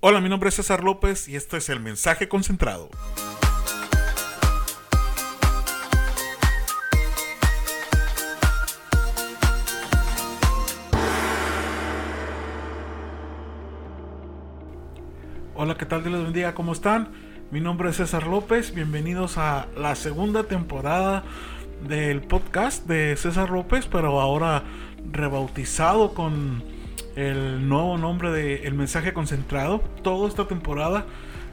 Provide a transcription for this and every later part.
Hola, mi nombre es César López y esto es el mensaje concentrado. Hola, ¿qué tal? Dios les bendiga, ¿cómo están? Mi nombre es César López, bienvenidos a la segunda temporada del podcast de César López, pero ahora rebautizado con el nuevo nombre de El Mensaje Concentrado. Toda esta temporada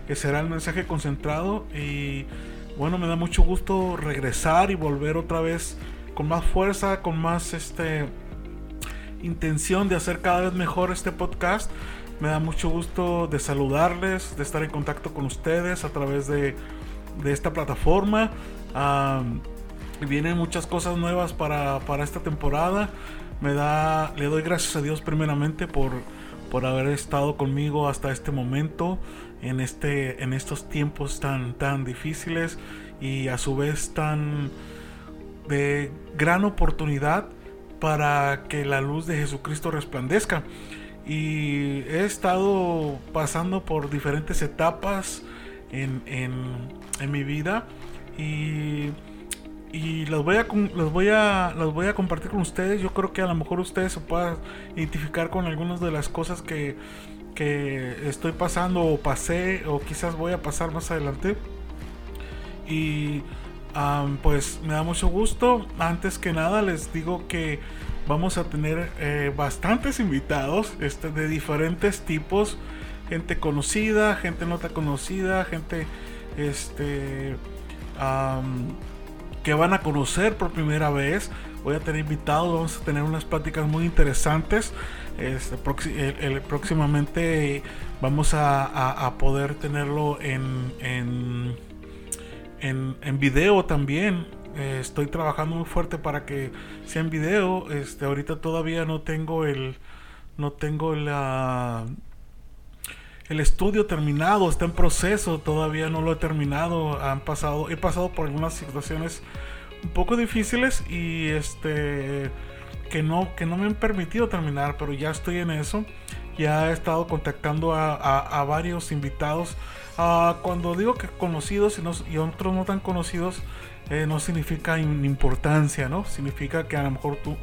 que será el mensaje concentrado y bueno, me da mucho gusto regresar y volver otra vez con más fuerza, con más este intención de hacer cada vez mejor este podcast. Me da mucho gusto de saludarles, de estar en contacto con ustedes a través de, de esta plataforma. vienen muchas cosas nuevas para, para esta temporada me da, le doy gracias a Dios primeramente por, por haber estado conmigo hasta este momento, en, este, en estos tiempos tan, tan difíciles y a su vez tan de gran oportunidad para que la luz de Jesucristo resplandezca. Y he estado pasando por diferentes etapas en, en, en mi vida y y los voy a los voy a los voy a compartir con ustedes. Yo creo que a lo mejor ustedes se puedan identificar con algunas de las cosas que, que estoy pasando o pasé o quizás voy a pasar más adelante. Y pues me da mucho gusto. Antes que nada les digo que vamos a tener eh, bastantes invitados este, de diferentes tipos. Gente conocida, gente no tan conocida, gente este que van a conocer por primera vez. Voy a tener invitados, vamos a tener unas pláticas muy interesantes. Este, el, próximamente vamos a, poder tenerlo en, en, en, video también. Estoy trabajando muy fuerte para que sea en video. Este, ahorita todavía no tengo el, no tengo la el estudio terminado, está en proceso, todavía no lo he terminado. Han pasado, he pasado por algunas situaciones un poco difíciles y este que no, que no me han permitido terminar, pero ya estoy en eso. Ya he estado contactando a, varios invitados. Ah, cuando digo que conocidos y, otros no tan conocidos, eh, no significa importancia, ¿no? Significa que a lo mejor tú,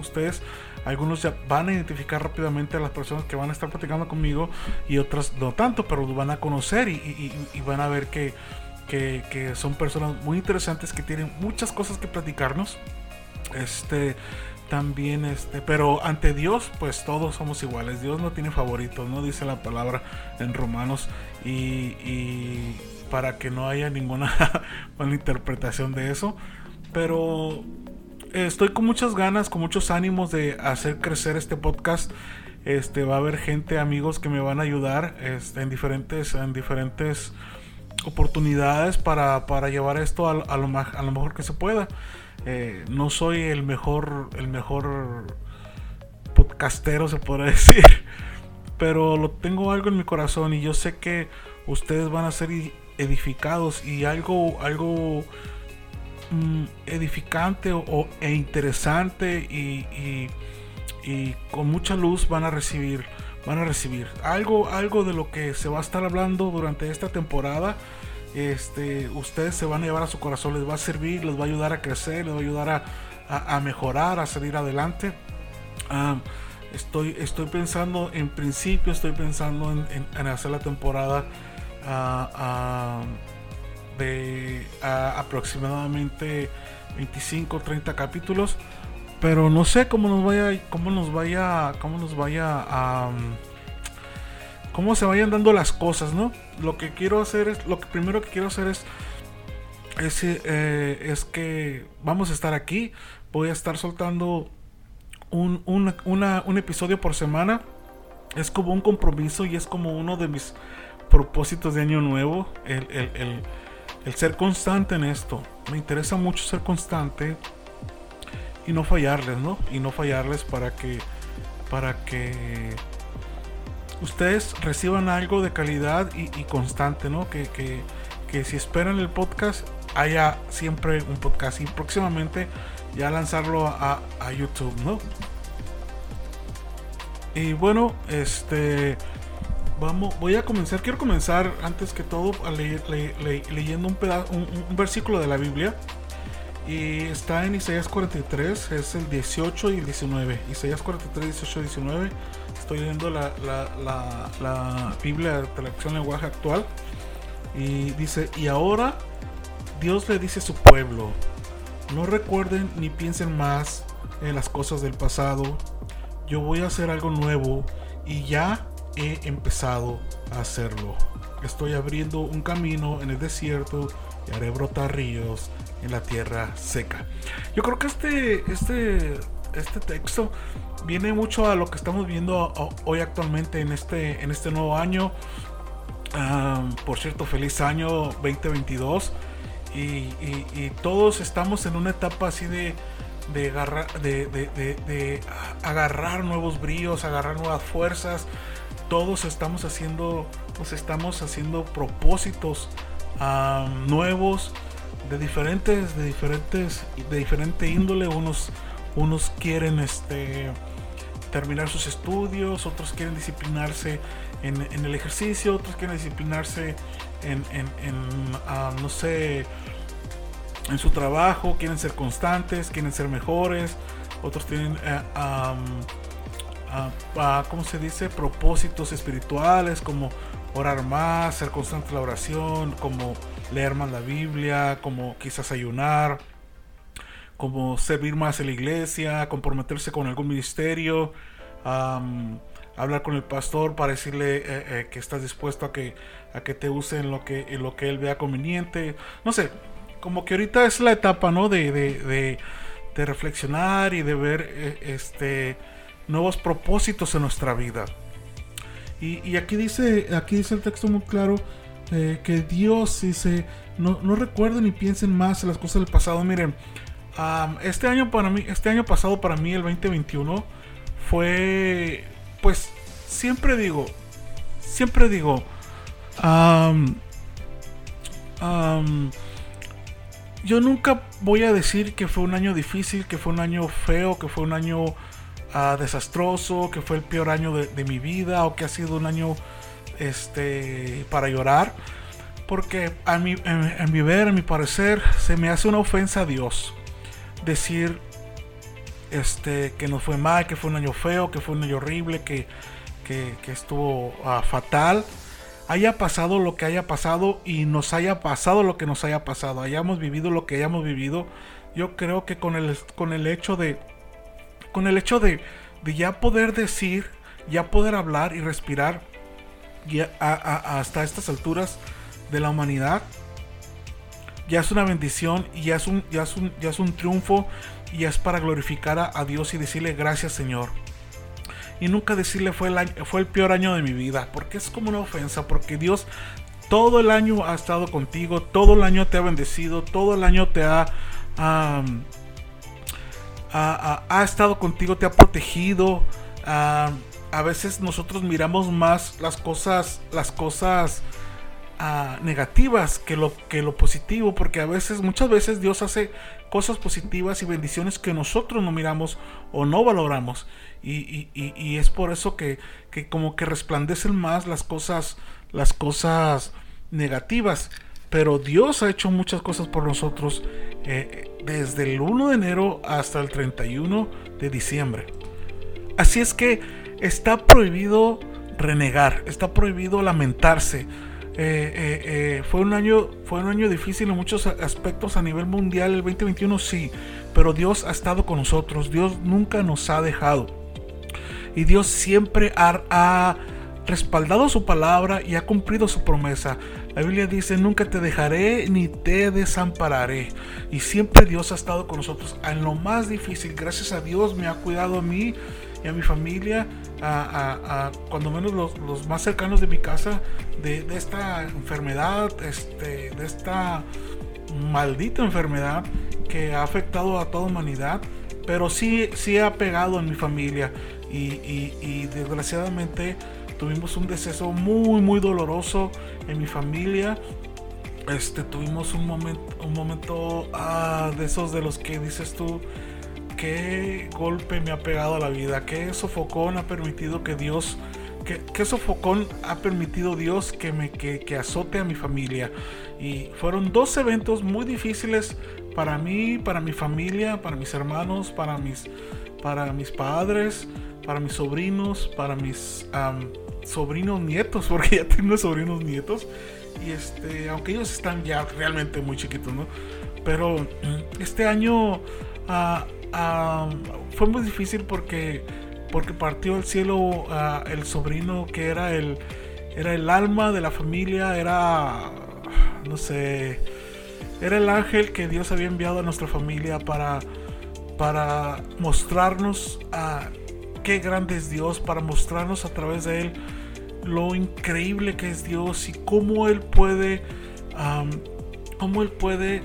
ustedes algunos ya van a identificar rápidamente a las personas que van a estar platicando conmigo y otras no tanto, pero van a conocer y, van a ver que, que, son personas muy interesantes que tienen muchas cosas que platicarnos. Este también este, pero ante Dios pues todos somos iguales. Dios no tiene favoritos, no dice la palabra en Romanos y, y para que no haya ninguna mala interpretación de eso, pero estoy con muchas ganas, con muchos ánimos de hacer crecer este podcast. Este va a haber gente, amigos que me van a ayudar este, en diferentes, en diferentes oportunidades para, para llevar esto a, lo, a lo mejor que se pueda. Eh, no soy el mejor, el mejor podcastero, se podrá decir, pero lo tengo algo en mi corazón y yo sé que ustedes van a ser edificados y algo, algo Mm, edificante o, e interesante y, con mucha luz van a recibir van a recibir. Algo algo de lo que se va a estar hablando durante esta temporada este ustedes se van a llevar a su corazón les va a servir les va a ayudar a crecer les va a ayudar a, mejorar a salir adelante. Estoy estoy pensando en principio estoy pensando en, hacer la temporada uh, aproximadamente 25 30 capítulos pero no sé cómo nos vaya cómo nos vaya cómo nos vaya a cómo se vayan dando las cosas no lo que quiero hacer es lo primero que quiero hacer es es, eh, es que vamos a estar aquí voy a estar soltando un, un episodio por semana. Es como un compromiso y es como uno de mis propósitos de año nuevo el ser constante en esto. Me interesa mucho ser constante y no fallarles, ¿no? Y no fallarles para que para que ustedes reciban algo de calidad y, constante, ¿no? Que, que, si esperan el podcast haya siempre un podcast y próximamente ya lanzarlo a, a YouTube, ¿no? Y bueno, este vamos, voy a comenzar, quiero comenzar antes que todo a leyendo un, pedazo, un, versículo de la Biblia. Y está en Isaías 43, es el 18 y el 19. Isaías 43, 18 y 19. Estoy leyendo la, la, la, Biblia de traducción lenguaje actual. Y dice, y ahora Dios le dice a su pueblo, no recuerden ni piensen más en las cosas del pasado. Yo voy a hacer algo nuevo y ya he empezado a hacerlo. Estoy abriendo un camino en el desierto y haré brotar ríos en la tierra seca. Yo creo que este, este, este texto viene mucho a lo que estamos viendo hoy actualmente en este, en este nuevo año. por cierto, feliz año 2022. Y, y, todos estamos en una etapa así de, de, agarrar, de, de, agarrar nuevos bríos, agarrar nuevas fuerzas, todos estamos haciendo, pues estamos haciendo propósitos nuevos de diferentes, de diferentes, de diferente índole. Unos, unos quieren este terminar sus estudios, otros quieren disciplinarse en, el ejercicio, otros quieren disciplinarse en, no sé, en su trabajo, quieren ser constantes, quieren ser mejores, otros tienen eh, a, ¿cómo se dice? Propósitos espirituales como orar más, ser constante la oración, como leer más la Biblia, como quizás ayunar, como servir más en la iglesia, comprometerse con algún ministerio, hablar con el pastor para decirle eh, eh, que estás dispuesto a que, a que te use en lo que, en lo que él vea conveniente. No sé, como que ahorita es la etapa, ¿no? De, de, de, reflexionar y de ver eh, este nuevos propósitos en nuestra vida. Y, aquí, dice, aquí dice el texto muy claro eh, que Dios dice, no, no recuerden ni piensen más en las cosas del pasado. Miren, este año para mí, este año pasado para mí, el 2021, fue, pues, siempre digo, siempre digo, yo nunca voy a decir que fue un año difícil, que fue un año feo, que fue un año desastroso, que fue el peor año de, mi vida o que ha sido un año este, para llorar. Porque a mi, en, mi ver, en mi parecer, se me hace una ofensa a Dios decir este, que nos fue mal, que fue un año feo, que fue un año horrible, que, que, estuvo ah, fatal. Haya pasado lo que haya pasado y nos haya pasado lo que nos haya pasado, hayamos vivido lo que hayamos vivido, yo creo que con el, con el hecho de con el hecho de, ya poder decir, ya poder hablar y respirar hasta estas alturas de la humanidad, ya es una bendición y ya es un, ya es un, ya es un triunfo y ya es para glorificar a, Dios y decirle gracias Señor. Y nunca decirle fue el, fue el peor año de mi vida, porque es como una ofensa, porque Dios todo el año ha estado contigo, todo el año te ha bendecido, todo el año te ha ha, estado contigo, te ha protegido. a veces nosotros miramos más las cosas, las cosas ah, negativas que lo, que lo positivo, porque a veces, muchas veces Dios hace cosas positivas y bendiciones que nosotros no miramos o no valoramos. Y, es por eso que, que, como que resplandecen más las cosas, las cosas negativas. Pero Dios ha hecho muchas cosas por nosotros eh, desde el 1 de enero hasta el 31 de diciembre. Así es que está prohibido renegar, está prohibido lamentarse. Eh, eh, fue, un año, fue un año difícil en muchos aspectos a nivel mundial, el 2021 sí, pero Dios ha estado con nosotros, Dios nunca nos ha dejado. Y Dios siempre ha respaldado su palabra y ha cumplido su promesa. La Biblia dice, nunca te dejaré ni te desampararé. Y siempre Dios ha estado con nosotros en lo más difícil. Gracias a Dios me ha cuidado a mí y a mi familia, a, cuando menos los, más cercanos de mi casa, de, esta enfermedad, este, de esta maldita enfermedad que ha afectado a toda humanidad. Pero sí, sí ha pegado en mi familia y, y desgraciadamente tuvimos un deceso muy muy doloroso en mi familia este tuvimos un momento un momento ah, de esos de los que dices tú qué golpe me ha pegado a la vida qué sofocón ha permitido que Dios qué, sofocón ha permitido Dios que me que, azote a mi familia. Y fueron dos eventos muy difíciles para mí, para mi familia, para mis hermanos, para mis, para mis padres, para mis sobrinos, para mis sobrinos nietos, porque ya tengo sobrinos nietos. Y este, aunque ellos están ya realmente muy chiquitos, ¿no? Pero este año ah, ah, fue muy difícil porque porque partió al cielo el sobrino que era el, era el alma de la familia, era, no sé, era el ángel que Dios había enviado a nuestra familia para, para mostrarnos a qué grande es Dios, para mostrarnos a través de Él lo increíble que es Dios y cómo Él puede, cómo Él puede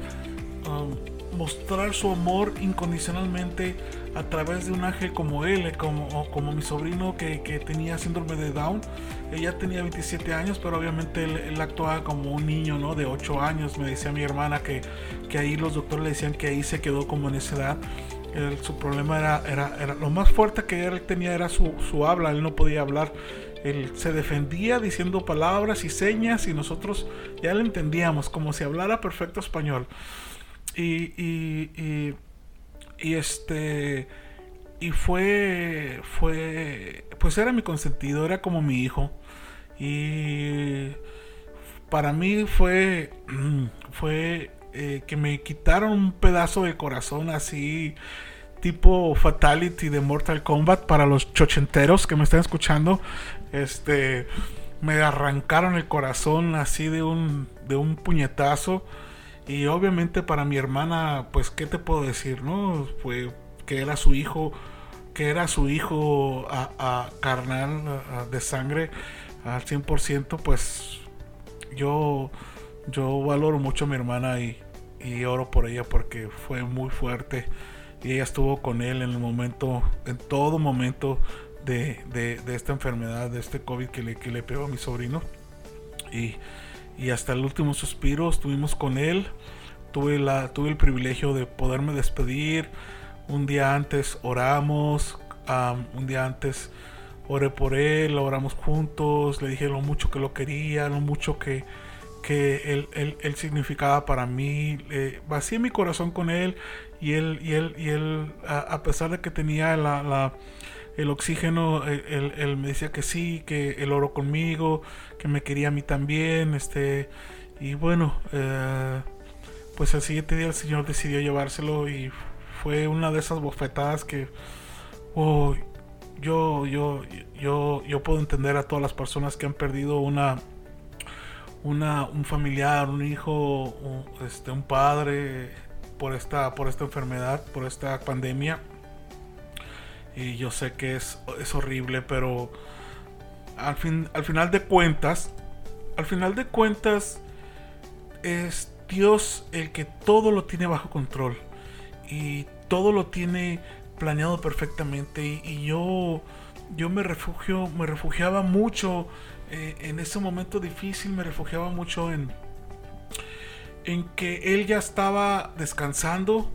mostrar su amor incondicionalmente a través de un ángel como él, como, como mi sobrino que, tenía síndrome de Down. Ella tenía 27 años, pero obviamente él, actuaba como un niño ¿no? de 8 años. Me decía mi hermana que, que ahí los doctores le decían que ahí se quedó como en esa edad. Su problema era, era, era, lo más fuerte que él tenía era su, su habla, él no podía hablar. Él se defendía diciendo palabras y señas y nosotros ya le entendíamos como si hablara perfecto español. y, y y este. Y fue. Fue. Pues era mi consentido, era como mi hijo. Y. Para mí fue. Fue. Eh, que me quitaron un pedazo de corazón así. Tipo Fatality de Mortal Kombat para los chochenteros que me están escuchando. Este. Me arrancaron el corazón así de un. De un puñetazo y obviamente para mi hermana, pues, ¿qué te puedo decir, no? Fue que era su hijo, que era su hijo a, carnal de sangre al 100%, pues yo, yo valoro mucho a mi hermana y, y oro por ella porque fue muy fuerte y ella estuvo con él en el momento, en todo momento de, de, esta enfermedad, de este COVID que le, que le pegó a mi sobrino. Y y hasta el último suspiro estuvimos con él. Tuve, la, tuve el privilegio de poderme despedir. Un día antes oramos, un día antes oré por él, oramos juntos, le dije lo mucho que lo quería, lo mucho que, que él, él, significaba para mí. Eh, mi corazón con él y él, y él, y él a, pesar de que tenía la el oxígeno, él, me decía que sí, que él oró conmigo, que me quería a mí también, este, y bueno, eh, pues el siguiente día el Señor decidió llevárselo y fue una de esas bofetadas que, oh, yo, yo, yo, yo puedo entender a todas las personas que han perdido una, una, un familiar, un hijo, un, este, un padre por esta, por esta enfermedad, por esta pandemia y yo sé que es, es horrible, pero al, fin, al final de cuentas, al final de cuentas, es Dios el que todo lo tiene bajo control. Y todo lo tiene planeado perfectamente. Y, yo, yo me refugio, me refugiaba mucho eh, en ese momento difícil, me refugiaba mucho en, en que él ya estaba descansando,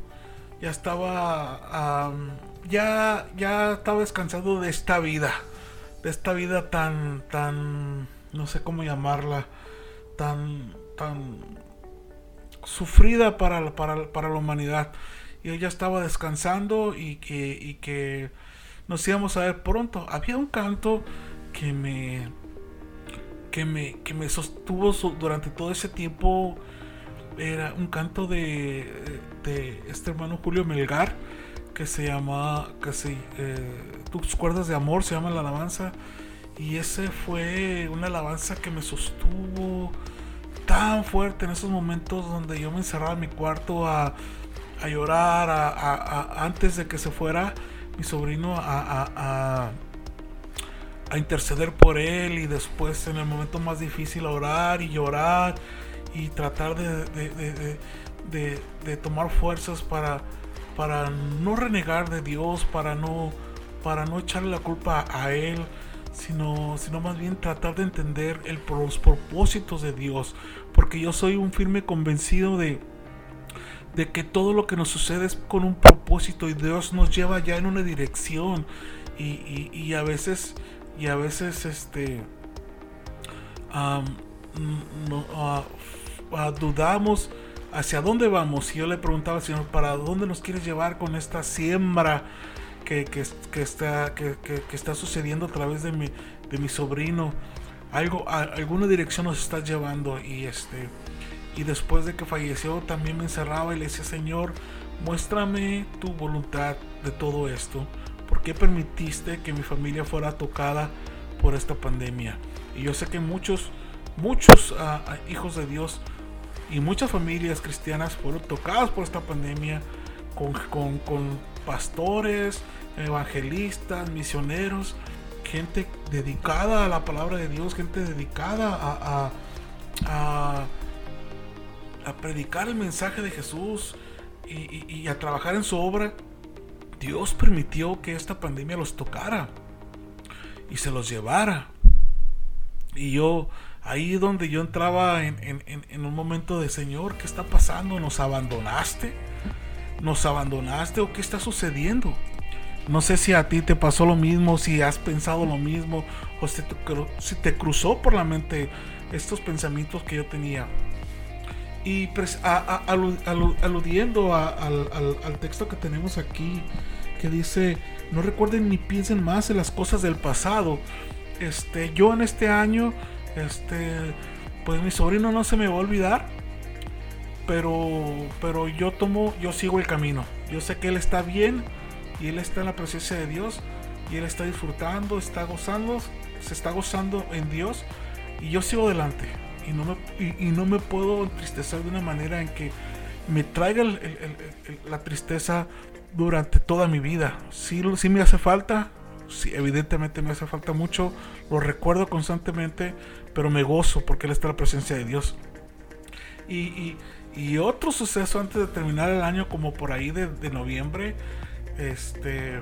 ya estaba ya, ya estaba descansado de esta vida, de esta vida tan, tan, no sé cómo llamarla, tan, tan sufrida para, para, para la humanidad. Y ella estaba descansando y que, y que nos íbamos a ver pronto. Había un canto que me, que me, que me sostuvo durante todo ese tiempo. Era un canto de, de este hermano Julio Melgar que se llama, eh, Tus cuerdas de amor, se llama la alabanza. Y ese fue una alabanza que me sostuvo tan fuerte en esos momentos donde yo me encerraba en mi cuarto a, a llorar, a, antes de que se fuera mi sobrino a, a, interceder por él y después en el momento más difícil orar y llorar y tratar de, de tomar fuerzas para para no renegar de Dios, para no, para no echarle la culpa a Él, sino, sino más bien tratar de entender el, los propósitos de Dios, porque yo soy un firme convencido de, de que todo lo que nos sucede es con un propósito y Dios nos lleva ya en una dirección. Y, y, a veces y a veces este ah, ah, dudamos hacia dónde vamos. Y yo le preguntaba al Señor, ¿para dónde nos quieres llevar con esta siembra que, está, que, está sucediendo a través de mi, de mi sobrino? Algo, alguna dirección nos está llevando y este y después de que falleció también me encerraba y le decía Señor muéstrame tu voluntad de todo esto ¿por qué permitiste que mi familia fuera tocada por esta pandemia? y yo sé que muchos muchos ah, ah, hijos de Dios y muchas familias cristianas fueron tocadas por esta pandemia con, pastores, evangelistas, misioneros, gente dedicada a la palabra de Dios, gente dedicada a, predicar el mensaje de Jesús y, a trabajar en su obra. Dios permitió que esta pandemia los tocara y se los llevara. Y yo ahí donde yo entraba en, un momento de Señor, ¿qué está pasando? ¿Nos abandonaste? ¿Nos abandonaste o qué está sucediendo? No sé si a ti te pasó lo mismo, si has pensado lo mismo, o si te, cruzó por la mente estos pensamientos que yo tenía. Y aludiendo al, al texto que tenemos aquí, que dice, no recuerden ni piensen más en las cosas del pasado. Este, yo en este año este, pues mi sobrino no se me va a olvidar, pero, pero yo tomo, yo sigo el camino. Yo sé que él está bien y él está en la presencia de Dios y él está disfrutando, está gozando, se está gozando en Dios y yo sigo adelante y no me, y, no me puedo entristecer de una manera en que me traiga la tristeza durante toda mi vida. Si, si me hace falta, sí, evidentemente me hace falta mucho, lo recuerdo constantemente, pero me gozo porque Él está la presencia de Dios. Y, otro suceso antes de terminar el año, como por ahí de, noviembre, este,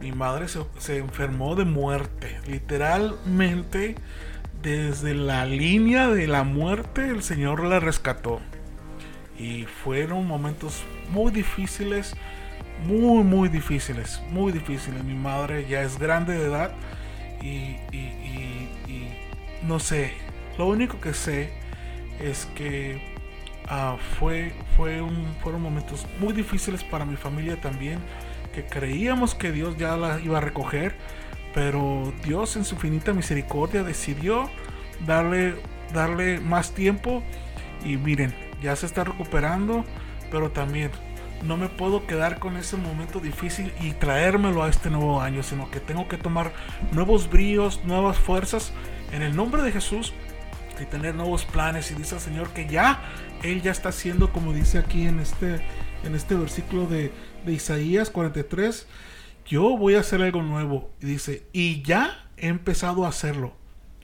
mi madre se, enfermó de muerte. Literalmente, desde la línea de la muerte, el Señor la rescató. Y fueron momentos muy difíciles, muy, muy difíciles, muy difíciles. Mi madre ya es grande de edad y no sé. Lo único que sé es que ah, fue, fue un, fueron momentos muy difíciles para mi familia también. Que creíamos que Dios ya la iba a recoger. Pero Dios en su infinita misericordia decidió darle, darle más tiempo. Y miren, ya se está recuperando. Pero también no me puedo quedar con ese momento difícil y traérmelo a este nuevo año, sino que tengo que tomar nuevos bríos, nuevas fuerzas en el nombre de Jesús y tener nuevos planes. Y dice el Señor que ya Él ya está haciendo, como dice aquí en este, en este versículo de, de Isaías 43, yo voy a hacer algo nuevo. Y dice, y ya he empezado a hacerlo.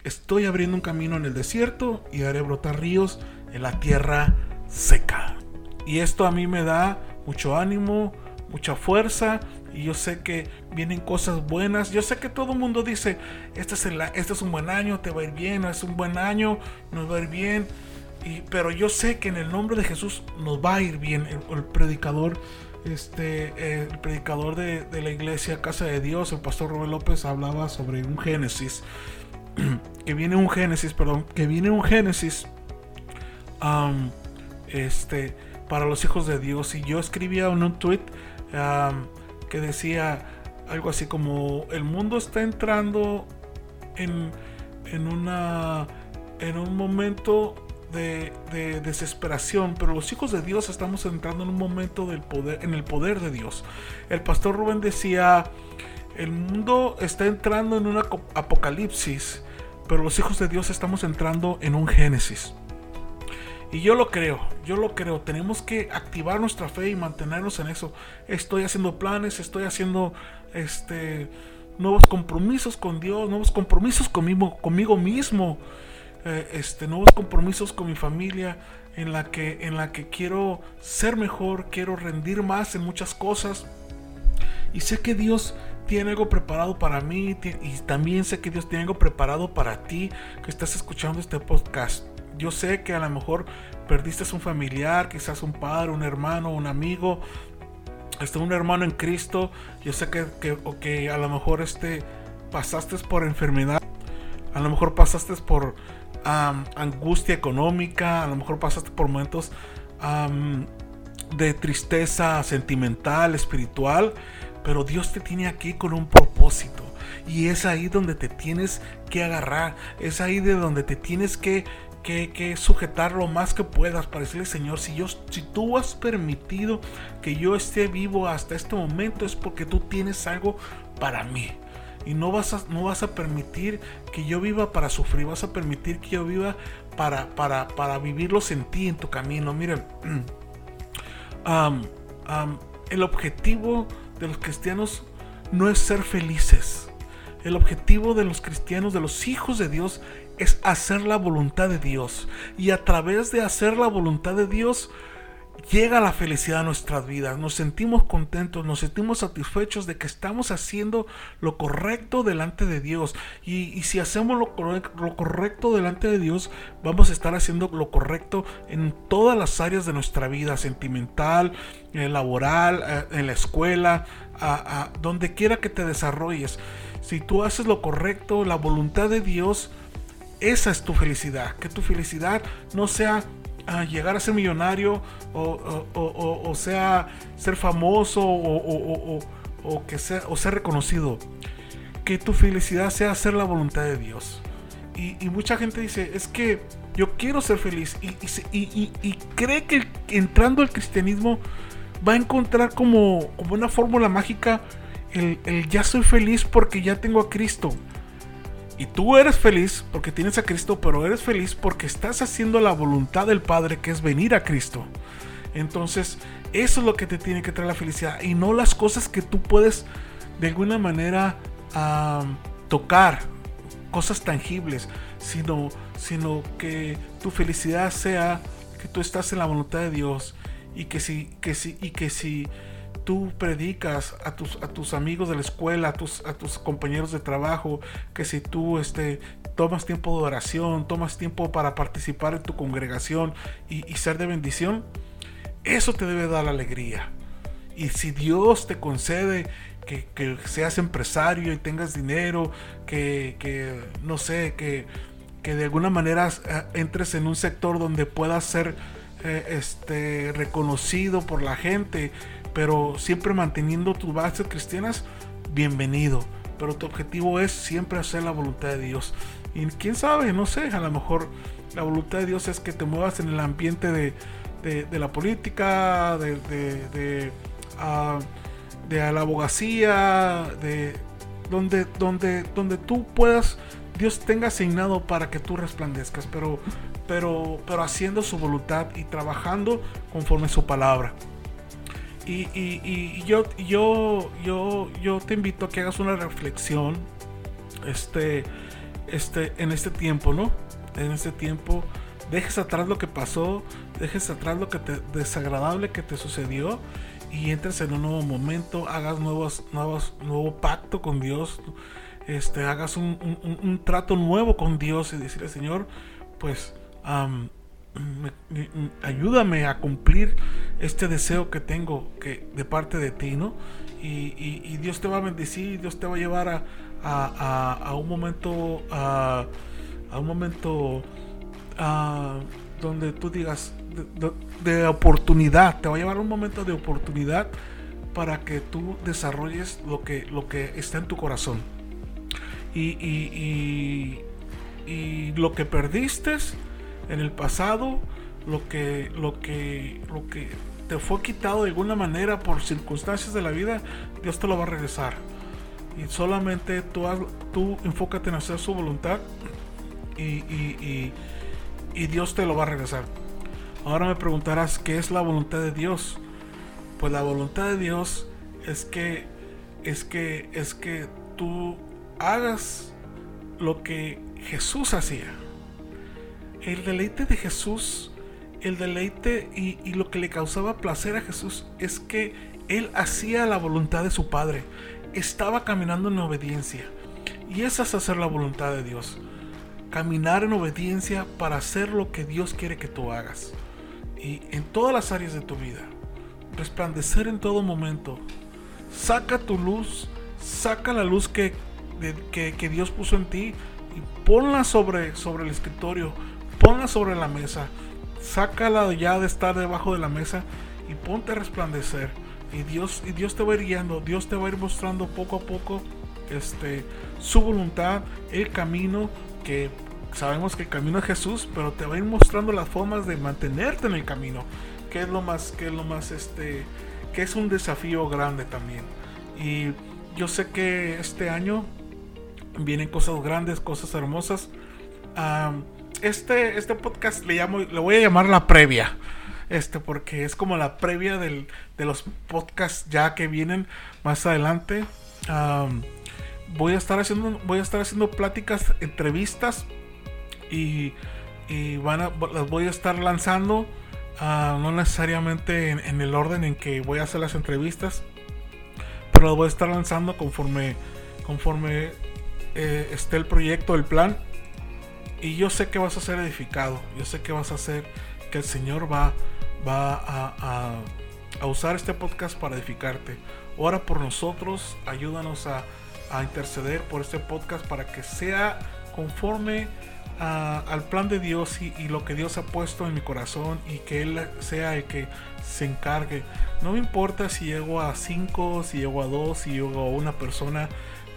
Estoy abriendo un camino en el desierto y haré brotar ríos en la tierra seca. Y esto a mí me da mucho ánimo, mucha fuerza y yo sé que vienen cosas buenas. Yo sé que todo el mundo dice, este es, este es un buen año, te va a ir bien, es un buen año, nos va a ir bien. Pero yo sé que en el nombre de Jesús nos va a ir bien. El, predicador, este, el predicador de, la iglesia Casa de Dios, el pastor Robert López, hablaba sobre un Génesis. que viene un Génesis, perdón, que viene un Génesis. este para los hijos de Dios. Y yo escribía en un tweet que decía algo así como el mundo está entrando en, en, una, en un momento de, desesperación, pero los hijos de Dios estamos entrando en un momento del poder, en el poder de Dios. El pastor Rubén decía, el mundo está entrando en un apocalipsis, pero los hijos de Dios estamos entrando en un génesis. Y yo lo creo, yo lo creo. Tenemos que activar nuestra fe y mantenernos en eso. Estoy haciendo planes, estoy haciendo este nuevos compromisos con Dios, nuevos compromisos conmigo, conmigo mismo, eh, este, nuevos compromisos con mi familia, en la que, en la que quiero ser mejor, quiero rendir más en muchas cosas. Y sé que Dios tiene algo preparado para mí y también sé que Dios tiene algo preparado para ti que estás escuchando este podcast. Yo sé que a lo mejor perdiste un familiar, quizás un padre, un hermano, un amigo, este, un hermano en Cristo. Yo sé que, que, a lo mejor este, pasaste por enfermedad, a lo mejor pasaste por angustia económica, a lo mejor pasaste por momentos de tristeza sentimental, espiritual, pero Dios te tiene aquí con un propósito. Y es ahí donde te tienes que agarrar, es ahí de donde te tienes que, que, sujetar lo más que puedas para decirle, Señor, si, yo, si tú has permitido que yo esté vivo hasta este momento es porque tú tienes algo para mí. Y no vas, a, no vas a permitir que yo viva para sufrir, vas a permitir que yo viva para, para, para vivirlos en ti, en tu camino. Miren, el objetivo de los cristianos no es ser felices. El objetivo de los cristianos, de los hijos de Dios, es hacer la voluntad de Dios. Y a través de hacer la voluntad de Dios, llega la felicidad a nuestras vidas, nos sentimos contentos, nos sentimos satisfechos de que estamos haciendo lo correcto delante de Dios. Y, si hacemos lo, correcto delante de Dios, vamos a estar haciendo lo correcto en todas las áreas de nuestra vida, sentimental, eh, laboral, eh, en la escuela, donde quiera que te desarrolles. Si tú haces lo correcto, la voluntad de Dios, esa es tu felicidad. Que tu felicidad no sea a llegar a ser millonario o, sea ser famoso o, que sea, o ser reconocido. Que tu felicidad sea hacer la voluntad de Dios. Y, mucha gente dice, es que yo quiero ser feliz y, y, cree que entrando al cristianismo va a encontrar como, como una fórmula mágica el, el ya soy feliz porque ya tengo a Cristo. Y tú eres feliz porque tienes a Cristo, pero eres feliz porque estás haciendo la voluntad del Padre, que es venir a Cristo. Entonces, eso es lo que te tiene que traer la felicidad y no las cosas que tú puedes de alguna manera tocar, cosas tangibles, sino, sino que tu felicidad sea que tú estás en la voluntad de Dios y que si, que si, y que si tú predicas a tus, a tus amigos de la escuela, a tus, a tus compañeros de trabajo, que si tú este, tomas tiempo de oración, tomas tiempo para participar en tu congregación y, ser de bendición, eso te debe dar alegría. Y si Dios te concede que, seas empresario y tengas dinero, que, no sé, que, que, de alguna manera eh, entres en un sector donde puedas ser eh, este, reconocido por la gente, pero siempre manteniendo tus bases cristianas, bienvenido. Pero tu objetivo es siempre hacer la voluntad de Dios. Y quién sabe, no sé, a lo mejor la voluntad de Dios es que te muevas en el ambiente de, la política, de, de, ah, de, la abogacía, de donde, donde, donde tú puedas, Dios tenga asignado para que tú resplandezcas, pero, pero, pero haciendo su voluntad y trabajando conforme su palabra. Y, yo, yo, yo, yo te invito a que hagas una reflexión este, este, en este tiempo, ¿no? En este tiempo, dejes atrás lo que pasó, dejes atrás lo que te, desagradable que te sucedió y entres en un nuevo momento, hagas nuevos, nuevos, nuevo pacto con Dios, este, hagas un, trato nuevo con Dios y decirle, Señor, pues ayúdame a cumplir este deseo que tengo que, de parte de ti, ¿no? Y, Dios te va a bendecir, Dios te va a llevar a, un momento, a, un momento donde tú digas de, oportunidad, te va a llevar a un momento de oportunidad para que tú desarrolles lo que, lo que está en tu corazón. Y, y, y lo que perdiste, en el pasado, lo que, lo que, lo que te fue quitado de alguna manera por circunstancias de la vida, Dios te lo va a regresar. Y solamente tú, tú enfócate en hacer su voluntad y, y, y, Dios te lo va a regresar. Ahora me preguntarás, ¿qué es la voluntad de Dios? Pues la voluntad de Dios es que, es que, es que tú hagas lo que Jesús hacía el deleite de Jesús, el deleite y, lo que le causaba placer a Jesús es que él hacía la voluntad de su Padre, estaba caminando en obediencia. Y esa es hacer la voluntad de Dios. Caminar en obediencia para hacer lo que Dios quiere que tú hagas. Y en todas las áreas de tu vida. Resplandecer en todo momento. Saca tu luz. Saca la luz que que, que, Dios puso en ti y ponla sobre, sobre el escritorio, ponla sobre la mesa, sácala ya de estar debajo de la mesa y ponte a resplandecer. Y Dios, y Dios te va a ir guiando, Dios te va a ir mostrando poco a poco este, su voluntad, el camino que sabemos que el camino es Jesús, pero te va a ir mostrando las formas de mantenerte en el camino, que es lo más, que es lo más, este, que es un desafío grande también. Y yo sé que este año vienen cosas grandes, cosas hermosas. Este, este podcast le llamo, le voy a llamar la previa. Este, porque es como la previa del, de los podcasts ya que vienen más adelante. voy a estar haciendo, voy a estar haciendo pláticas, entrevistas y, van las voy a estar lanzando. no necesariamente en, el orden en que voy a hacer las entrevistas, pero las voy a estar lanzando conforme, conforme eh, esté el proyecto, el plan. Y yo sé que vas a ser edificado. Yo sé que vas a ser que el Señor va, va a, usar este podcast para edificarte. Ora por nosotros, ayúdanos a, interceder por este podcast para que sea conforme al plan de Dios y, lo que Dios ha puesto en mi corazón y que Él sea el que se encargue. No me importa si llego a 5, si llego a 2, si llego a una persona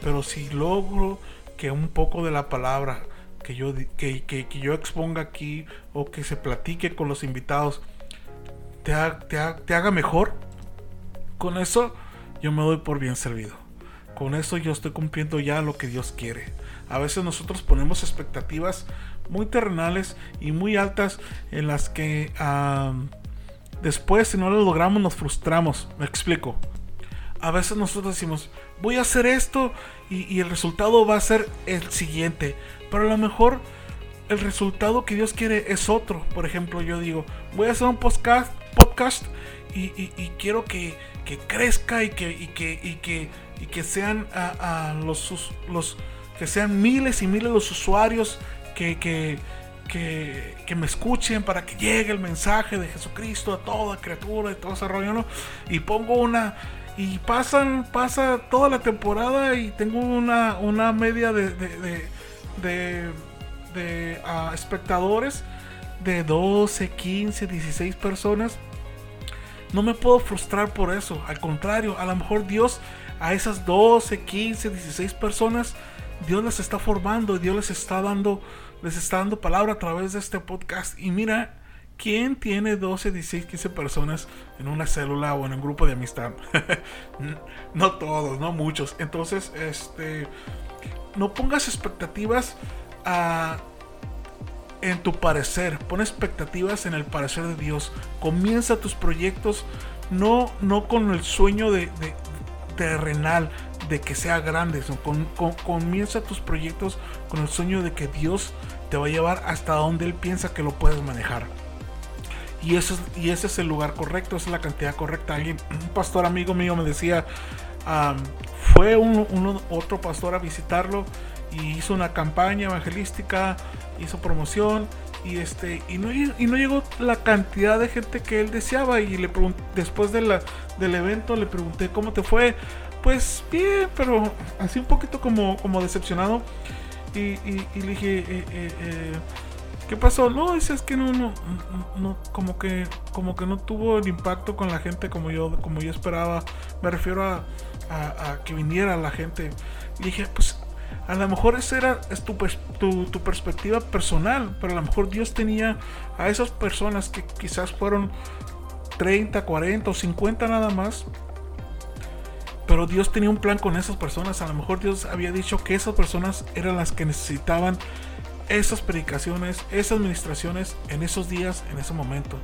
pero si logro que un poco de la palabra que yo, que, que, yo exponga aquí o que se platique con los invitados te, te, haga mejor, con eso yo me doy por bien servido. Con eso yo estoy cumpliendo ya lo que Dios quiere. A veces nosotros ponemos expectativas muy terrenales y muy altas en las que después si no lo logramos nos frustramos. Me explico a veces nosotros decimos, voy a hacer esto y, el resultado va a ser el siguiente. Pero a lo mejor el resultado que Dios quiere es otro. Por ejemplo, yo digo, voy a hacer un podcast, podcast y, quiero que, crezca y que, que, que, que sean a, los, los que sean miles y miles los usuarios que, que, que, me escuchen para que llegue el mensaje de Jesucristo a toda criatura y todo ese rollo, ¿no? Y pongo una, y pasan, pasa toda la temporada y tengo una, una media de, ah, espectadores de 12, 15, 16 personas. No me puedo frustrar por eso. Al contrario, a lo mejor Dios a esas 12, 15, 16 personas, Dios les está formando, Dios les está dando, les está dando palabra a través de este podcast. Y mira, ¿Quién tiene 12, 16, 15 personas en una célula o en un grupo de amistad? no todos, no muchos. Entonces, este, no pongas expectativas en tu parecer. Pon expectativas en el parecer de Dios. Comienza tus proyectos no, no con el sueño de, terrenal de que sea grande. comienza tus proyectos con el sueño de que Dios te va a llevar hasta donde Él piensa que lo puedes manejar. Y, eso, y ese es el lugar correcto, esa es la cantidad correcta. Alguien, un pastor amigo mío me decía, fue un, otro pastor a visitarlo y hizo una campaña evangelística, hizo promoción y este y no, y no llegó la cantidad de gente que él deseaba y le después del evento le pregunté cómo te fue pues bien pero así un poquito como, como decepcionado y, le dije eh, eh, eh, ¿Qué pasó? No, dice es que no, no, no, como que, como que no tuvo el impacto con la gente como yo, como yo esperaba. Me refiero a, que viniera la gente. Y dije, pues a lo mejor esa era es tu, tu, perspectiva personal, pero a lo mejor Dios tenía a esas personas que quizás fueron 30, 40 o 50 nada más. Pero Dios tenía un plan con esas personas. A lo mejor Dios había dicho que esas personas eran las que necesitaban esas predicaciones, esas administraciones en esos días, en ese momento.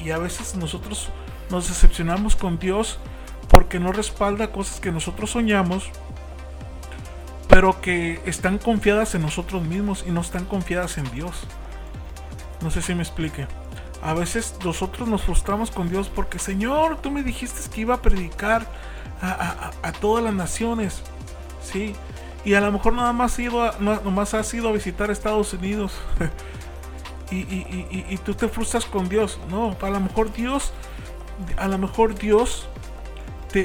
Y, a veces nosotros nos decepcionamos con Dios porque no respalda cosas que nosotros soñamos, pero que están confiadas en nosotros mismos y no están confiadas en Dios. No sé si me explique. A veces nosotros nos frustramos con Dios porque, Señor, tú me dijiste que iba a predicar a, todas las naciones. Sí, y a lo mejor nada más, ido a, has ido a visitar Estados Unidos. y, tú te frustras con Dios. No, a lo mejor Dios, a lo mejor Dios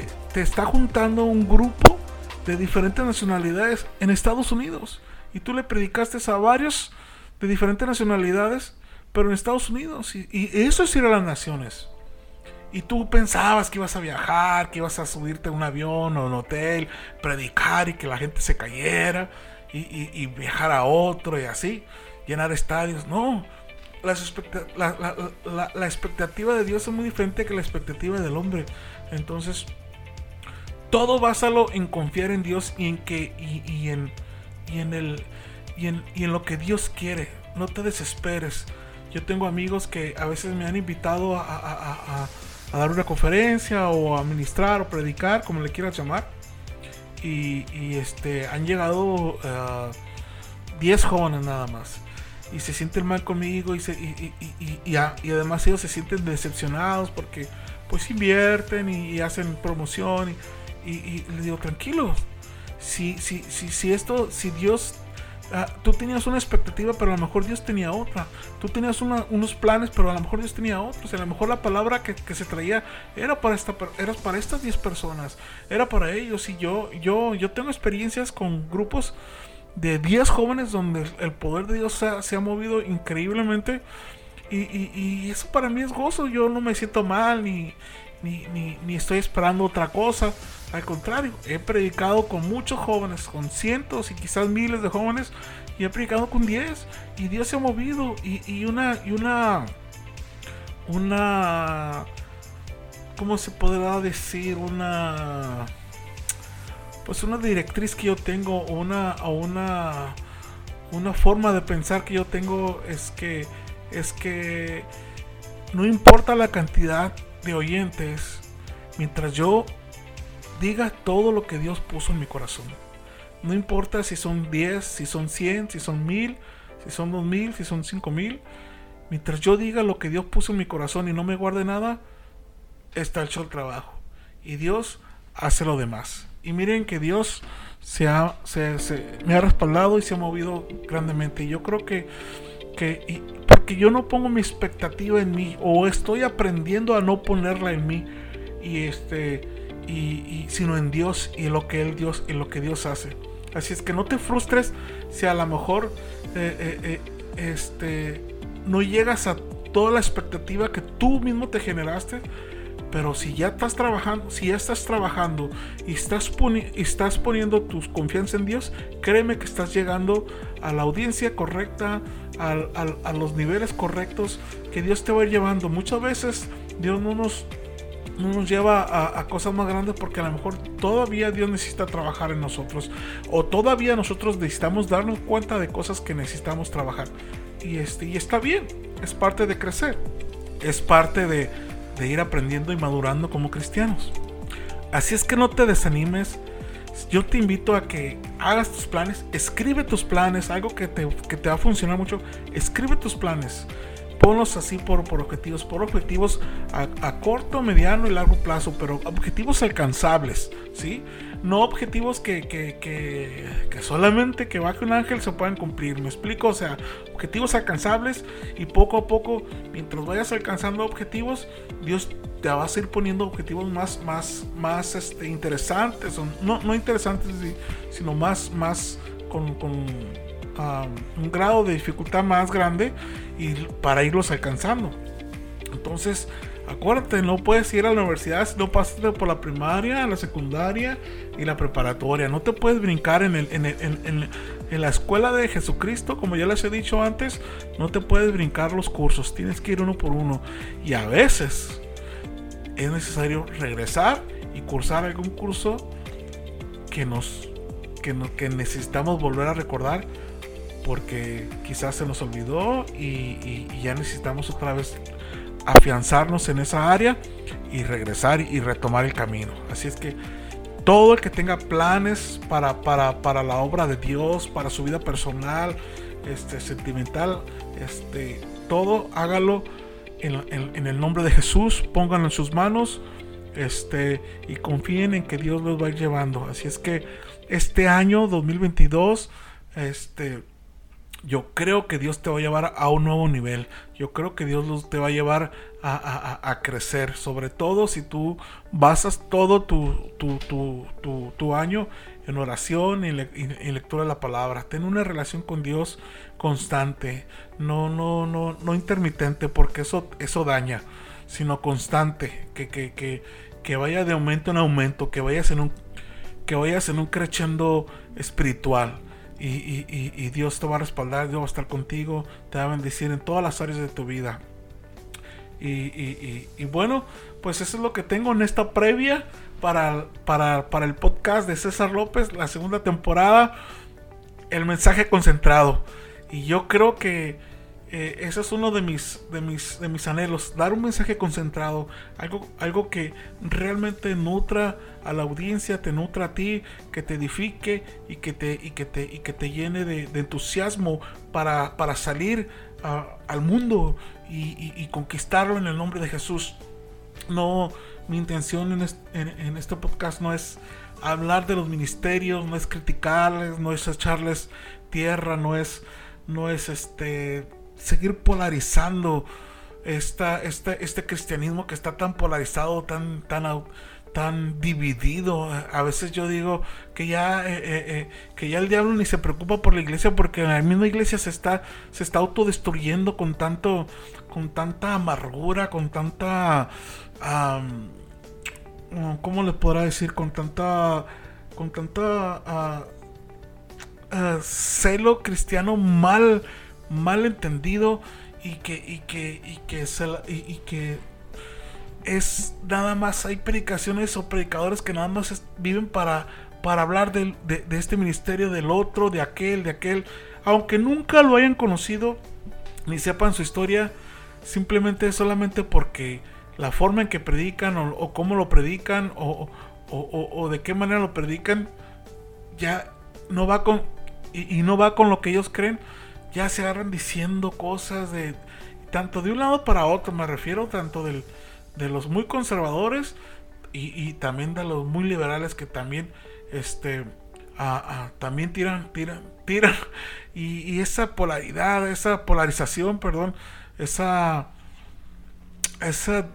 te, está juntando un grupo de diferentes nacionalidades en Estados Unidos. Y tú le predicaste a varios de diferentes nacionalidades, pero en Estados Unidos. Y, eso es ir a las naciones. Y tú pensabas que ibas a viajar, que ibas a subirte a un avión o un hotel, predicar y que la gente se cayera y, viajar a otro y así, llenar estadios. No, la, la, expectativa de Dios es muy diferente que la expectativa del hombre. Entonces, todo básalo en confiar en Dios y en que y, en y en el y en, y en, lo que Dios quiere. No te desesperes. Yo tengo amigos que a veces me han invitado a, a, a, dar una conferencia o a ministrar o predicar, como le quieras llamar. Y, este han llegado 10 uh, jóvenes nada más. Y se sienten mal conmigo y, se, y, y, y, además ellos se sienten decepcionados porque pues invierten y, hacen promoción y, le digo, tranquilo, si, si, si, si esto, si Dios, ah, tú tenías una expectativa, pero a lo mejor Dios tenía otra, tú tenías unos planes, pero a lo mejor Dios tenía otros, a lo mejor la palabra que, se traía era para, esta, era para estas 10 personas, era para ellos, y yo, yo, yo tengo experiencias con grupos de 10 jóvenes donde el poder de Dios se ha, movido increíblemente. Y, y, y, eso para mí es gozo. Yo no me siento mal ni, ni, ni, estoy esperando otra cosa. Al contrario, he predicado con muchos jóvenes, con cientos y quizás miles de jóvenes, y he predicado con 10. Y Dios se ha movido. Y, una, y una, una, ¿cómo se podrá decir? Una, pues una directriz que yo tengo, una, una, una forma de pensar que yo tengo es que, es que no importa la cantidad de oyentes, mientras yo diga todo lo que Dios puso en mi corazón. No importa si son 10, si son 100, si son 1000, si son 2000, si son 5000. Mientras yo diga lo que Dios puso en mi corazón y no me guarde nada, está hecho el trabajo. Y Dios hace lo demás. Y miren que Dios se, ha, se, me ha respaldado y se ha movido grandemente. Y yo creo que, que porque yo no pongo mi expectativa en mí o estoy aprendiendo a no ponerla en mí. Y este y, sino en Dios y lo que él Dios y lo que Dios hace. Así es que no te frustres si a lo mejor eh, eh, eh, este, no llegas a toda la expectativa que tú mismo te generaste. Pero si ya estás trabajando, si ya estás trabajando y estás, estás poniendo tu confianza en Dios, créeme que estás llegando a la audiencia correcta, a los niveles correctos que Dios te va a ir llevando. Muchas veces Dios no nos no nos lleva a, cosas más grandes porque a lo mejor todavía Dios necesita trabajar en nosotros o todavía nosotros necesitamos darnos cuenta de cosas que necesitamos trabajar y este y está bien es parte de crecer es parte de, de ir aprendiendo y madurando como cristianos así es que no te desanimes yo te invito a que hagas tus planes escribe tus planes algo que te, que te va a funcionar mucho escribe tus planes ponlos así por, por objetivos, por objetivos a, corto, mediano y largo plazo, pero objetivos alcanzables, ¿sí? No objetivos que, que, que, solamente que baje un ángel se puedan cumplir, ¿me explico? O sea, objetivos alcanzables y poco a poco, mientras vayas alcanzando objetivos, Dios te va a ir poniendo objetivos más, más, más este, interesantes, no, no interesantes, sino más, más con, con un grado de dificultad más grande y para irlos alcanzando. Entonces, acuérdate, no puedes ir a la universidad si no pasaste por la primaria, la secundaria y la preparatoria. No te puedes brincar en, el, en, en, en, la escuela de Jesucristo, como ya les he dicho antes, no te puedes brincar los cursos, tienes que ir uno por uno. Y a veces es necesario regresar y cursar algún curso que nos que, que necesitamos volver a recordar porque quizás se nos olvidó y, ya necesitamos otra vez afianzarnos en esa área y regresar y retomar el camino. Así es que todo el que tenga planes para, para, la obra de Dios, para su vida personal, este, sentimental, este, todo hágalo en, el nombre de Jesús, pónganlo en sus manos este, y confíen en que Dios los va a ir llevando. Así es que este año 2022, este, yo creo que Dios te va a llevar a un nuevo nivel. Yo creo que Dios te va a llevar a, crecer. Sobre todo si tú basas todo tu, año en oración y lectura de la palabra. Ten una relación con Dios constante, no, no, no, no intermitente, porque eso, daña, sino constante, que, vaya de aumento en aumento, que vayas en un, que vayas en un creciendo espiritual. Y, y, y, Dios te va a respaldar, Dios va a estar contigo, te va a bendecir en todas las áreas de tu vida. Y, bueno, pues eso es lo que tengo en esta previa para, para, para el podcast de César López, la segunda temporada, el mensaje concentrado. Y yo creo que eh, ese es uno de mis, de, mis, de mis anhelos, dar un mensaje concentrado, algo, algo que realmente nutra a la audiencia, te nutra a ti, que te edifique y que te, y que te, y que te llene de, entusiasmo para, para salir al mundo y, conquistarlo en el nombre de Jesús. No, mi intención en en este podcast no es hablar de los ministerios, no es criticarles, no es echarles tierra, no es, no es este seguir polarizando esta, este, este cristianismo que está tan polarizado, tan, tan, tan dividido. A veces yo digo que ya, eh, eh, eh, que ya el diablo ni se preocupa por la iglesia porque la misma iglesia se está, se está autodestruyendo con tanto, con tanta amargura, con tanta, ¿cómo le podrá decir? Con tanta, con tanta ah, ah, celo cristiano mal mal entendido y que, y que, y que, y, que es nada más, hay predicaciones o predicadores que nada más viven para, para hablar de, de, este ministerio, del otro, de aquel, de aquel, aunque nunca lo hayan conocido ni sepan su historia, simplemente solamente porque la forma en que predican o, cómo lo predican o, o, de qué manera lo predican ya no va con y no va con lo que ellos creen ya se agarran diciendo cosas de tanto de un lado para otro, me refiero tanto del, de los muy conservadores y, también de los muy liberales que también este también tiran tiran tiran. Y, esa polaridad esa polarización perdón esa esa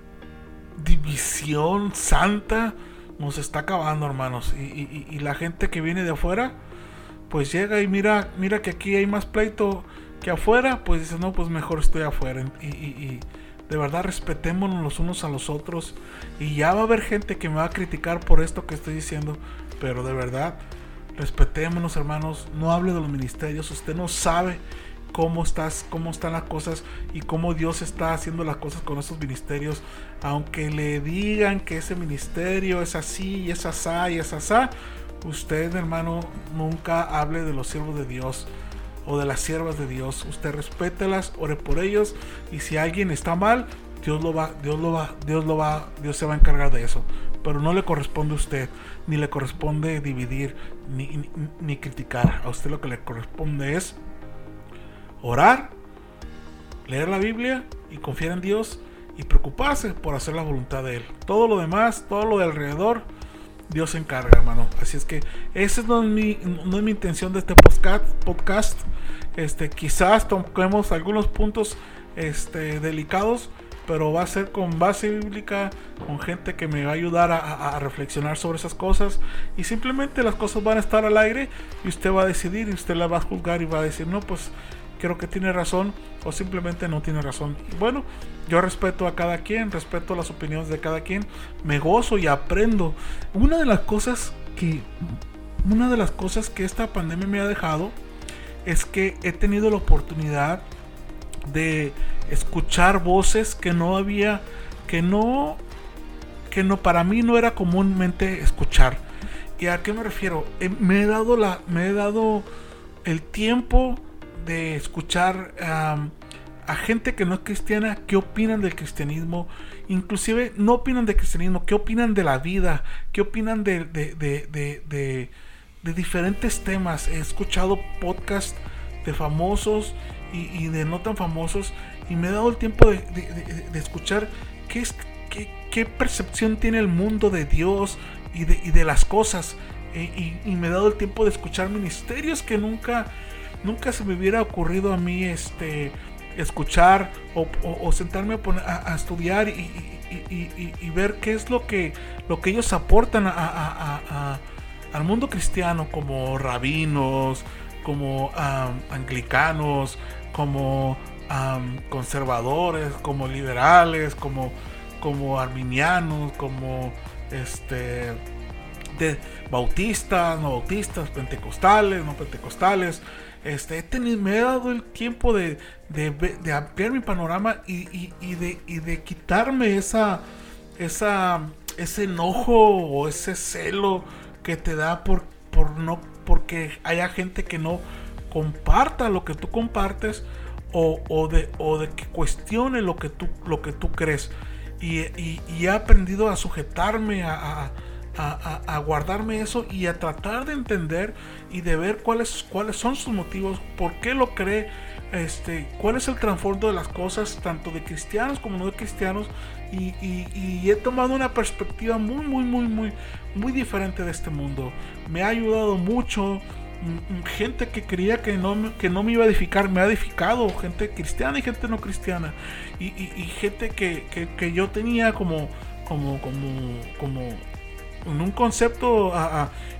división santa nos está acabando hermanos. Y, y la gente que viene de afuera pues llega y mira, mira que aquí hay más pleito que afuera, pues dice, no, pues mejor estoy afuera. Y, de verdad respetémonos los unos a los otros. Y ya va a haber gente que me va a criticar por esto que estoy diciendo. Pero de verdad, respetémonos hermanos. No hable de los ministerios. Usted no sabe cómo estás, cómo están las cosas y cómo Dios está haciendo las cosas con esos ministerios. Aunque le digan que ese ministerio es así y es asá y es asá Usted, hermano, nunca hable de los siervos de Dios o de las siervas de Dios. Usted respételas, ore por ellos y si alguien está mal, Dios lo va, Dios lo va, Dios lo va, Dios se va a encargar de eso. Pero no le corresponde a usted, ni le corresponde dividir, ni, ni criticar. A usted lo que le corresponde es orar, leer la Biblia y confiar en Dios y preocuparse por hacer la voluntad de Él. Todo lo demás, todo lo de alrededor, Dios se encarga, hermano. Así es que esa no es mi, no es mi intención de este podcast. Este, quizás toquemos algunos puntos este, delicados, pero va a ser con base bíblica, con gente que me va a ayudar a, reflexionar sobre esas cosas. Y simplemente las cosas van a estar al aire y usted va a decidir y usted la va a juzgar y va a decir, no, pues creo que tiene razón o simplemente no tiene razón. bueno, yo respeto a cada quien, respeto las opiniones de cada quien, me gozo y aprendo. Una de las cosas que una de las cosas que esta pandemia me ha dejado es que he tenido la oportunidad de escuchar voces que no había que no que no para mí no era comúnmente escuchar. ¿Y a qué me refiero? Eh, me he dado la me he dado el tiempo de escuchar a gente que no es cristiana, qué opinan del cristianismo, inclusive no opinan del cristianismo, qué opinan de la vida, qué opinan de, de, de, de diferentes temas. He escuchado podcasts de famosos y, de no tan famosos y me he dado el tiempo de, escuchar qué, es, qué, qué, percepción tiene el mundo de Dios y de, y las cosas. E, y, y me he dado el tiempo de escuchar ministerios que nunca nunca se me hubiera ocurrido a mí este escuchar o, sentarme a, poner, a, estudiar y, ver qué es lo que, lo que ellos aportan al mundo cristiano como rabinos, como anglicanos, como conservadores, como liberales, como, como arminianos, como este bautistas, no bautistas, pentecostales, no pentecostales. Este, he tenido, me he dado el tiempo de, de, ampliar mi panorama y, y, de, y de quitarme esa, esa, ese enojo o ese celo que te da por, por no, porque haya gente que no comparta lo que tú compartes o, o, de, o de que cuestione lo que tú, lo que tú crees. Y, y, he aprendido a sujetarme a, guardarme eso y a tratar de entender y de ver cuáles, cuáles son sus motivos, por qué lo cree, este, cuál es el trasfondo de las cosas, tanto de cristianos como no de cristianos. Y, he tomado una perspectiva muy, muy, muy, muy, muy diferente de este mundo. Me ha ayudado mucho. Mm, mm, gente que creía que no, que no me iba a edificar, me ha edificado. Gente cristiana y gente no cristiana. Y, gente que, que, yo tenía como, como, como, como en un concepto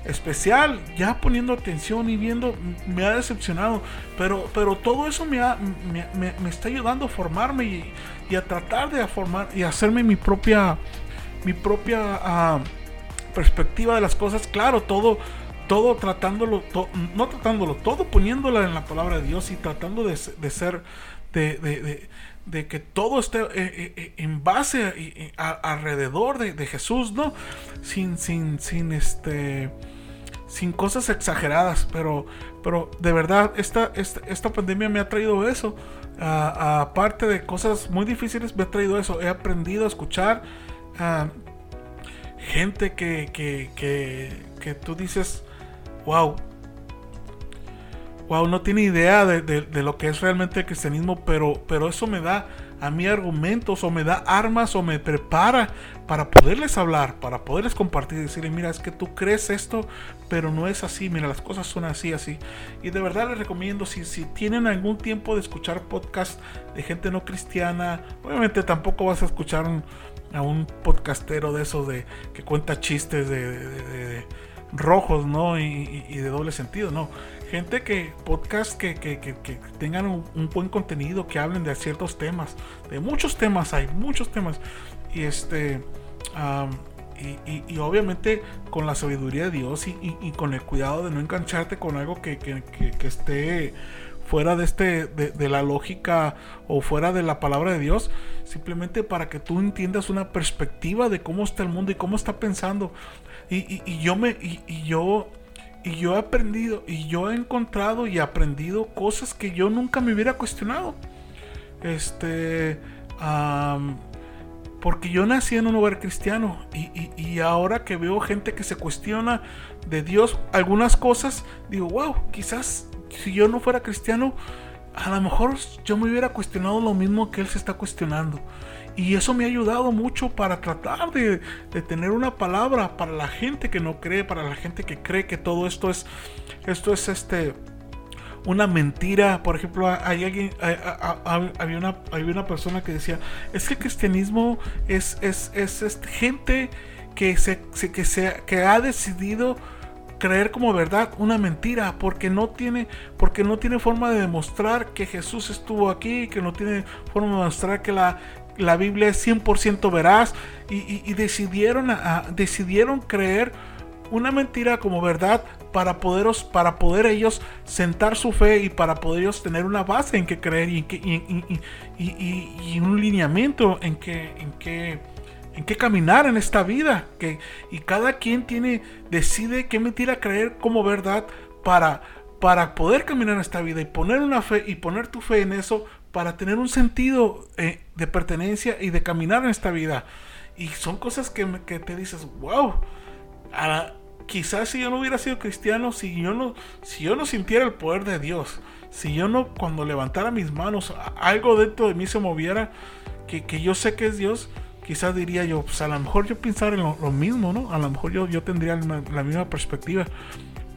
especial, ya poniendo atención y viendo, me ha decepcionado. Pero, pero todo eso me, me, está ayudando a formarme y, a tratar de formar y hacerme mi propia, mi propia ah, perspectiva de las cosas. Claro, todo, todo tratándolo, no tratándolo, todo poniéndola en la palabra de Dios y tratando de, ser, de que todo esté eh, eh, eh, en base alrededor de, Jesús, ¿no? Sin, sin, sin este sin cosas exageradas, pero, pero de verdad esta, esta, pandemia me ha traído eso. Aparte de cosas muy difíciles, me ha traído eso. He aprendido a escuchar a gente que, que, que, que tú dices, wow, wow, no tiene idea de, lo que es realmente el cristianismo, pero, pero eso me da a mí argumentos o me da armas o me prepara para poderles hablar, para poderles compartir y decirles, mira, es que tú crees esto, pero no es así, mira, las cosas son así, así. Y de verdad les recomiendo, si, si tienen algún tiempo de escuchar podcast de gente no cristiana, obviamente tampoco vas a escuchar a un podcastero de esos de que cuenta chistes de, rojos, ¿no? Y de doble sentido, no gente que, podcast que, tengan un, buen contenido, que hablen de ciertos temas, de muchos temas hay, muchos temas. Y este, y, obviamente con la sabiduría de Dios y, con el cuidado de no engancharte con algo que, esté fuera de este de, la lógica o fuera de la palabra de Dios simplemente para que tú entiendas una perspectiva de cómo está el mundo y cómo está pensando y, yo me y, yo y yo he aprendido y yo he encontrado y aprendido cosas que yo nunca me hubiera cuestionado. Este, porque yo nací en un hogar cristiano y, y, ahora que veo gente que se cuestiona de Dios algunas cosas, digo, wow, quizás si yo no fuera cristiano, a lo mejor yo me hubiera cuestionado lo mismo que él se está cuestionando. Y eso me ha ayudado mucho para tratar de, tener una palabra para la gente que no cree, para la gente que cree que todo esto es, esto es este, una mentira. Por ejemplo, hay alguien, había, una, una persona que decía, es que el cristianismo es, es, es, gente que, se, que, se, que ha decidido creer como verdad una mentira porque no tiene porque no tiene forma de demostrar que Jesús estuvo aquí que no tiene forma de demostrar que la la Biblia es 100% veraz y, decidieron, decidieron creer una mentira como verdad para, poderos, para poder ellos sentar su fe y para poder ellos tener una base en que creer y, y, un lineamiento en que, en que, en que caminar en esta vida. Que, y cada quien tiene, decide qué mentira creer como verdad para, para poder caminar en esta vida y poner una fe y poner tu fe en eso para tener un sentido eh, de pertenencia y de caminar en esta vida. Y son cosas que, que te dices, wow, quizás si yo no hubiera sido cristiano, si yo no, si yo no sintiera el poder de Dios, si yo no cuando levantara mis manos, algo dentro de mí se moviera, que, que yo sé que es Dios, quizás diría yo, pues a lo mejor yo pensar en lo, mismo, ¿no? A lo mejor yo, yo tendría la misma perspectiva.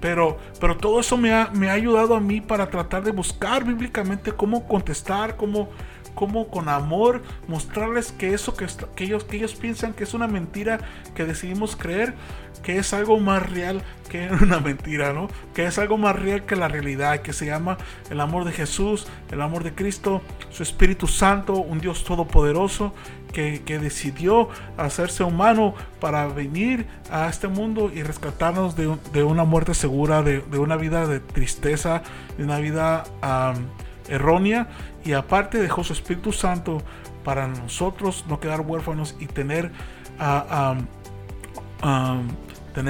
Pero, pero todo eso me ha, me ha ayudado a mí para tratar de buscar bíblicamente cómo contestar, cómo, cómo con amor mostrarles que eso que, que, ellos, que ellos piensan que es una mentira que decidimos creer, que es algo más real que una mentira, ¿no? Que es algo más real que la realidad, que se llama el amor de Jesús, el amor de Cristo, su Espíritu Santo, un Dios todopoderoso que, decidió hacerse humano para venir a este mundo y rescatarnos de, una muerte segura, de, una vida de tristeza, de una vida errónea. Y aparte dejó su Espíritu Santo para nosotros no quedar huérfanos y tener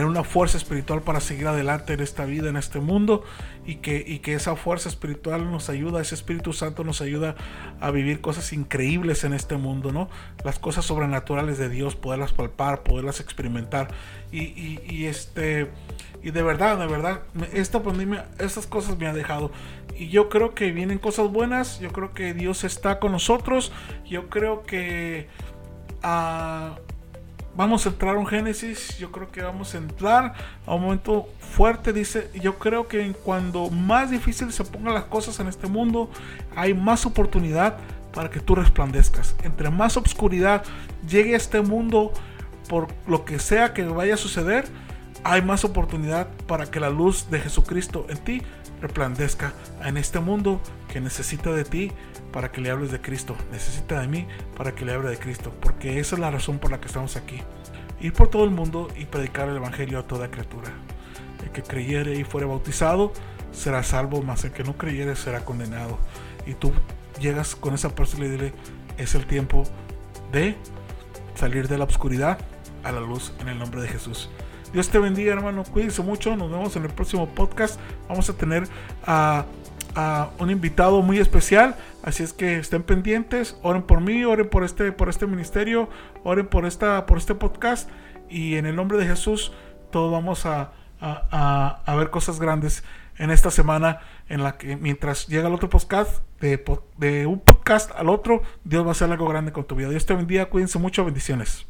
una fuerza espiritual para seguir adelante en esta vida, en este mundo, y que, esa fuerza espiritual nos ayuda, ese Espíritu Santo nos ayuda a vivir cosas increíbles en este mundo, ¿no? Las cosas sobrenaturales de Dios, poderlas palpar, poderlas experimentar. Y, este, y de verdad, de verdad, esta pandemia, estas cosas me han dejado. Y yo creo que vienen cosas buenas, yo creo que Dios está con nosotros, yo creo que... Uh, vamos a entrar a un Génesis, yo creo que vamos a entrar a un momento fuerte, dice, yo creo que cuando más difícil se pongan las cosas en este mundo, hay más oportunidad para que tú resplandezcas. Entre más obscuridad llegue a este mundo por lo que sea que vaya a suceder, hay más oportunidad para que la luz de Jesucristo en ti resplandezca en este mundo que necesita de ti para que le hables de Cristo. Necesita de mí para que le hable de Cristo. Porque esa es la razón por la que estamos aquí. Ir por todo el mundo y predicar el Evangelio a toda criatura. El que creyere y fuere bautizado será salvo, mas el que no creyere será condenado. Y tú llegas con esa persona y dile, es el tiempo de salir de la oscuridad a la luz en el nombre de Jesús. Dios te bendiga, hermano. Cuídense mucho. Nos vemos en el próximo podcast. Vamos a tener a, un invitado muy especial. Así es que estén pendientes. Oren por mí, oren por este, por este ministerio, oren por, esta, por este podcast. Y en el nombre de Jesús, todos vamos a, a, ver cosas grandes en esta semana en la que mientras llega el otro podcast, de, de un podcast al otro, Dios va a hacer algo grande con tu vida. Dios te bendiga, cuídense mucho, bendiciones.